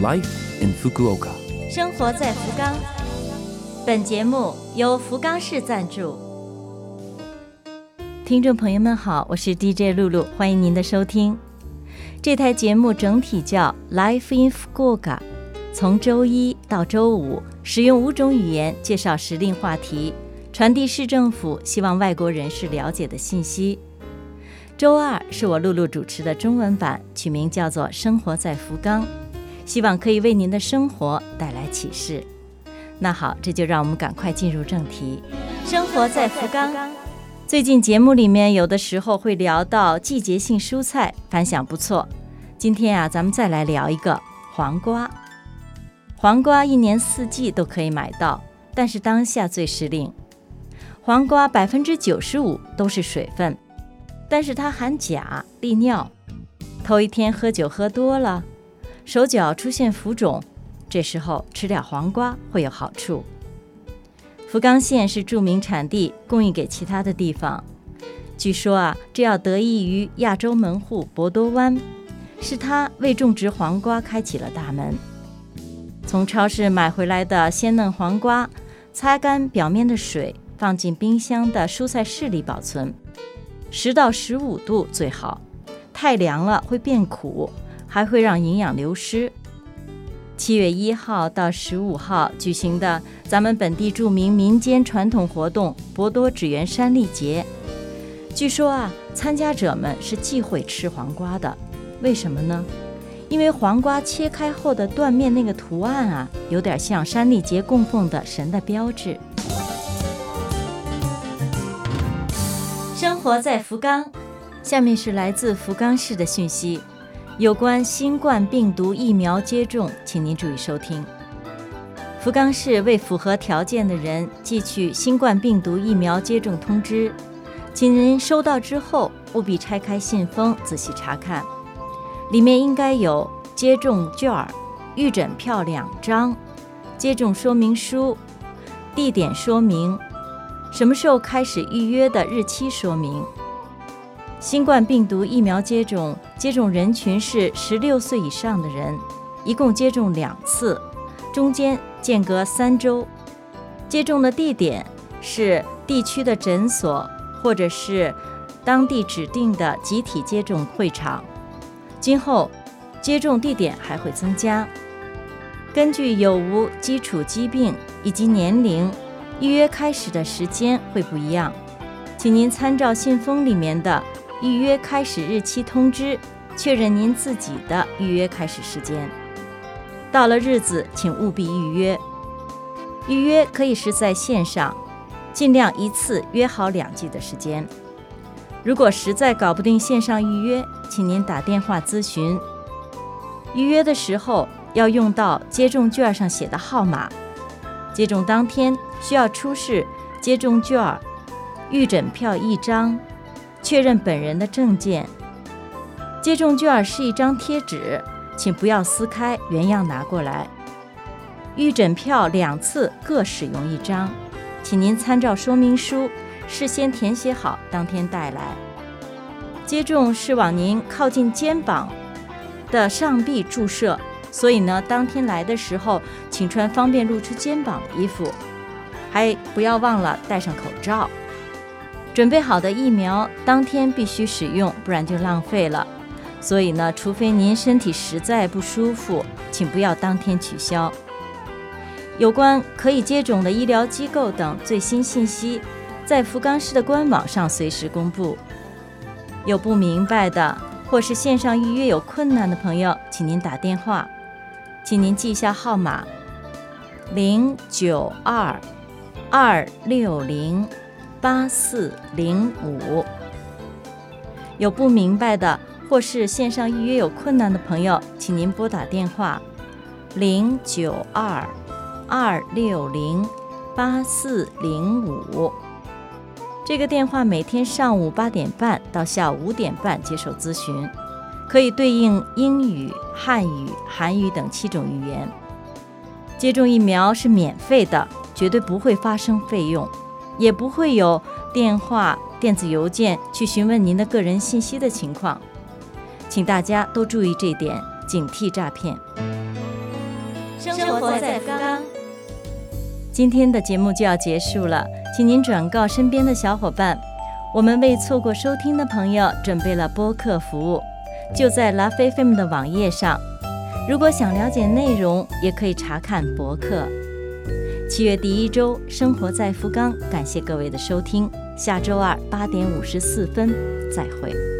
Life in Fukuoka。生活在福冈。本节目由福冈市赞助。听众朋友们好，我是 DJ 露露，欢迎您的收听。这台节目整体叫 Life in Fukuoka，从周一到周五，使用五种语言介绍时令话题，传递市政府希望外国人士了解的信息。周二是我露露主持的中文版，取名叫做《生活在福冈》，希望可以为您的生活带来启示。那好，这就让我们赶快进入正题。生活在福冈。最近节目里面有的时候会聊到季节性蔬菜，反响不错。今天啊，咱们再来聊一个黄瓜。黄瓜一年四季都可以买到，但是当下最时令。黄瓜百分之九十五都是水分，但是它含钾、利尿。头一天喝酒喝多了，手脚出现浮肿，这时候吃点黄瓜会有好处。福冈县是著名产地，供应给其他的地方。据说啊，这要得益于亚洲门户博多湾，是它为种植黄瓜开启了大门。从超市买回来的鲜嫩黄瓜，擦干表面的水，放进冰箱的蔬菜室里保存，十到十五度最好。太凉了会变苦，还会让营养流失。七月一号到十五号举行的咱们本地著名民间传统活动——博多纸园山丽节。据说啊，参加者们是忌讳吃黄瓜的，为什么呢？因为黄瓜切开后的断面那个图案啊，有点像山丽节供奉的神的标志。生活在福冈，下面是来自福冈市的讯息。有关新冠病毒疫苗接种，请您注意收听。福冈市为符合条件的人寄去新冠病毒疫苗接种通知，请您收到之后务必拆开信封仔细查看，里面应该有接种券、预诊票两张、接种说明书、地点说明、什么时候开始预约的日期说明。新冠病毒疫苗接种接种人群是十六岁以上的人，一共接种两次，中间间隔三周。接种的地点是地区的诊所或者是当地指定的集体接种会场。今后接种地点还会增加，根据有无基础疾病以及年龄，预约开始的时间会不一样，请您参照信封里面的。预约开始日期通知，确认您自己的预约开始时间。到了日子，请务必预约。预约可以是在线上，尽量一次约好两季的时间。如果实在搞不定线上预约，请您打电话咨询。预约的时候要用到接种券上写的号码。接种当天需要出示接种券、预诊票一张。确认本人的证件。接种券是一张贴纸，请不要撕开，原样拿过来。预诊票两次各使用一张，请您参照说明书事先填写好，当天带来。接种是往您靠近肩膀的上臂注射，所以呢，当天来的时候请穿方便露出肩膀的衣服，还不要忘了戴上口罩。准备好的疫苗当天必须使用，不然就浪费了。所以呢，除非您身体实在不舒服，请不要当天取消。有关可以接种的医疗机构等最新信息，在福冈市的官网上随时公布。有不明白的或是线上预约有困难的朋友，请您打电话，请您记下号码：零九二二六零。八四零五，有不明白的或是线上预约有困难的朋友，请您拨打电话零九二二六零八四零五。这个电话每天上午八点半到下午五点半接受咨询，可以对应英语、汉语、韩语等七种语言。接种疫苗是免费的，绝对不会发生费用。也不会有电话、电子邮件去询问您的个人信息的情况，请大家都注意这点，警惕诈骗。生活在福冈。今天的节目就要结束了，请您转告身边的小伙伴，我们为错过收听的朋友准备了播客服务，就在 Love FM 的网页上。如果想了解内容，也可以查看博客。七月第一周，生活在福冈，感谢各位的收听，下周二八点五十四分再会。